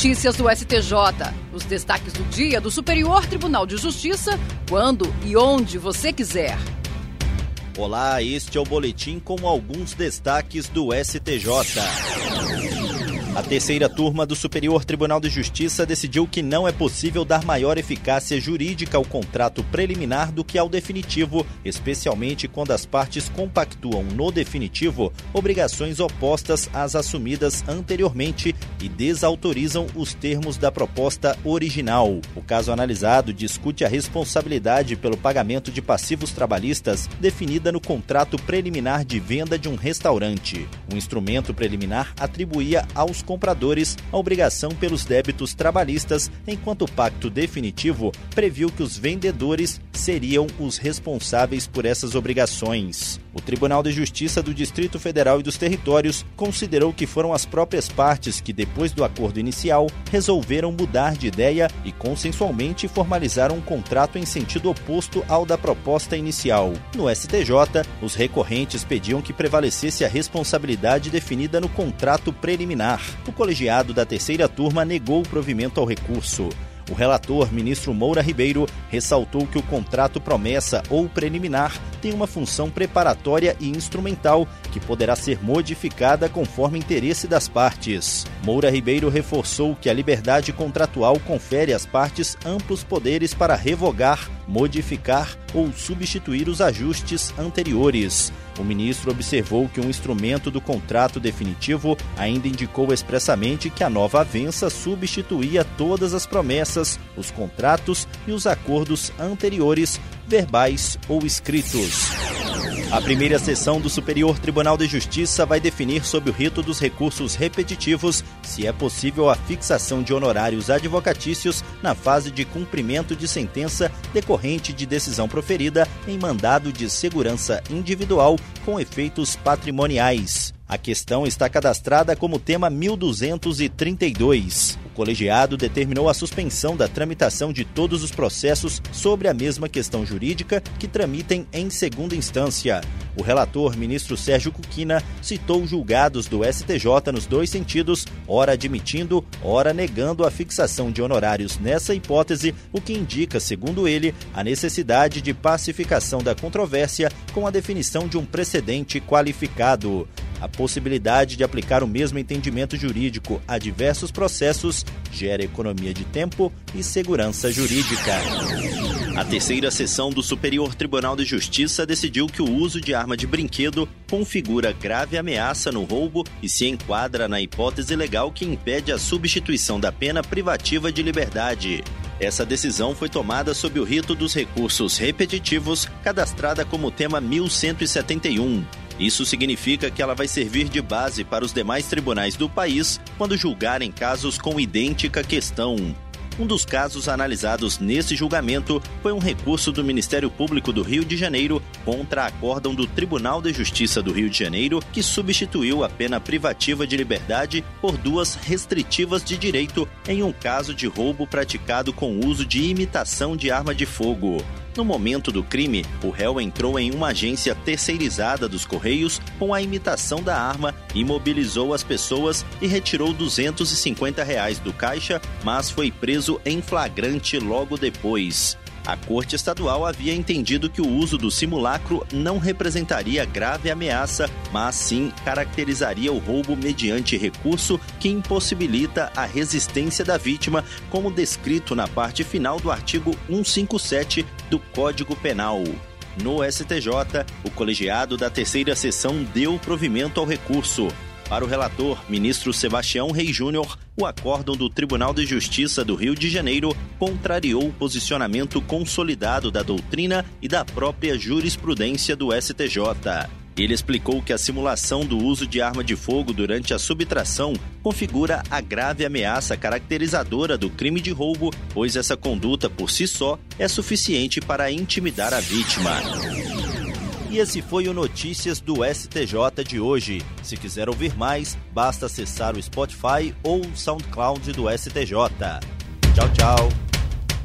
Notícias do STJ. Os destaques do dia do Superior Tribunal de Justiça, quando e onde você quiser. Olá, este é o boletim com alguns destaques do STJ. A terceira turma do Superior Tribunal de Justiça decidiu que não é possível dar maior eficácia jurídica ao contrato preliminar do que ao definitivo, especialmente quando as partes compactuam no definitivo obrigações opostas às assumidas anteriormente e desautorizam os termos da proposta original. O caso analisado discute a responsabilidade pelo pagamento de passivos trabalhistas definida no contrato preliminar de venda de um restaurante. O instrumento preliminar atribuía aos compradores a obrigação pelos débitos trabalhistas, enquanto o pacto definitivo previu que os vendedores seriam os responsáveis por essas obrigações. O Tribunal de Justiça do Distrito Federal e dos Territórios considerou que foram as próprias partes que, depois do acordo inicial, resolveram mudar de ideia e consensualmente formalizaram um contrato em sentido oposto ao da proposta inicial. No STJ, os recorrentes pediam que prevalecesse a responsabilidade definida no contrato preliminar. O colegiado da terceira turma negou o provimento ao recurso. O relator, ministro Moura Ribeiro, ressaltou que o contrato promessa ou preliminar tem uma função preparatória e instrumental que poderá ser modificada conforme interesse das partes. Moura Ribeiro reforçou que a liberdade contratual confere às partes amplos poderes para revogar, modificar ou substituir os ajustes anteriores. O ministro observou que um instrumento do contrato definitivo ainda indicou expressamente que a nova avença substituía todas as promessas, os contratos e os acordos anteriores, verbais ou escritos. A primeira sessão do Superior Tribunal de Justiça vai definir sob o rito dos recursos repetitivos se é possível a fixação de honorários advocatícios na fase de cumprimento de sentença decorrente de decisão proferida em mandado de segurança individual com efeitos patrimoniais. A questão está cadastrada como tema 1232. Colegiado determinou a suspensão da tramitação de todos os processos sobre a mesma questão jurídica que tramitem em segunda instância. O relator, ministro Sérgio Cuquina, citou julgados do STJ nos dois sentidos, ora admitindo, ora negando a fixação de honorários nessa hipótese, o que indica, segundo ele, a necessidade de pacificação da controvérsia com a definição de um precedente qualificado. A possibilidade de aplicar o mesmo entendimento jurídico a diversos processos gera economia de tempo e segurança jurídica. A terceira sessão do Superior Tribunal de Justiça decidiu que o uso de arma de brinquedo configura grave ameaça no roubo e se enquadra na hipótese legal que impede a substituição da pena privativa de liberdade. Essa decisão foi tomada sob o rito dos recursos repetitivos, cadastrada como tema 1171. Isso significa que ela vai servir de base para os demais tribunais do país quando julgarem casos com idêntica questão. Um dos casos analisados nesse julgamento foi um recurso do Ministério Público do Rio de Janeiro contra a acórdão do Tribunal de Justiça do Rio de Janeiro, que substituiu a pena privativa de liberdade por duas restritivas de direito em um caso de roubo praticado com uso de imitação de arma de fogo. No momento do crime, o réu entrou em uma agência terceirizada dos Correios com a imitação da arma, imobilizou as pessoas e retirou 250 reais do caixa, mas foi preso em flagrante logo depois. A Corte Estadual havia entendido que o uso do simulacro não representaria grave ameaça, mas sim caracterizaria o roubo mediante recurso que impossibilita a resistência da vítima, como descrito na parte final do artigo 157 do Código Penal. No STJ, o colegiado da terceira sessão deu provimento ao recurso. Para o relator, ministro Sebastião Rei Júnior, o acórdão do Tribunal de Justiça do Rio de Janeiro contrariou o posicionamento consolidado da doutrina e da própria jurisprudência do STJ. Ele explicou que a simulação do uso de arma de fogo durante a subtração configura a grave ameaça caracterizadora do crime de roubo, pois essa conduta por si só é suficiente para intimidar a vítima. E esse foi o Notícias do STJ de hoje. Se quiser ouvir mais, basta acessar o Spotify ou o SoundCloud do STJ. Tchau, tchau.